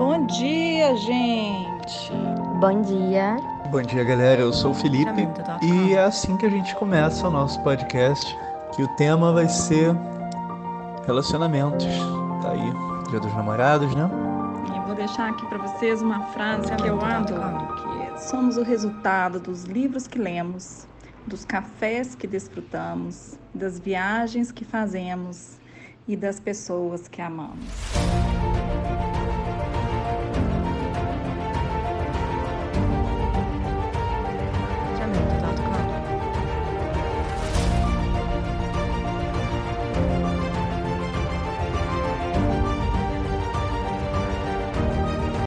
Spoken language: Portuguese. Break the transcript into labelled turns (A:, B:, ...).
A: Bom dia, gente!
B: Bom dia.
C: Bom dia, galera. Eu sou o Felipe e é assim que a gente começa o nosso podcast, que o tema vai ser relacionamentos. Tá aí, Dia dos Namorados, né?
A: E vou deixar aqui para vocês uma frase que eu adoro, é, somos o resultado dos livros que lemos, dos cafés que desfrutamos, das viagens que fazemos e das pessoas que amamos.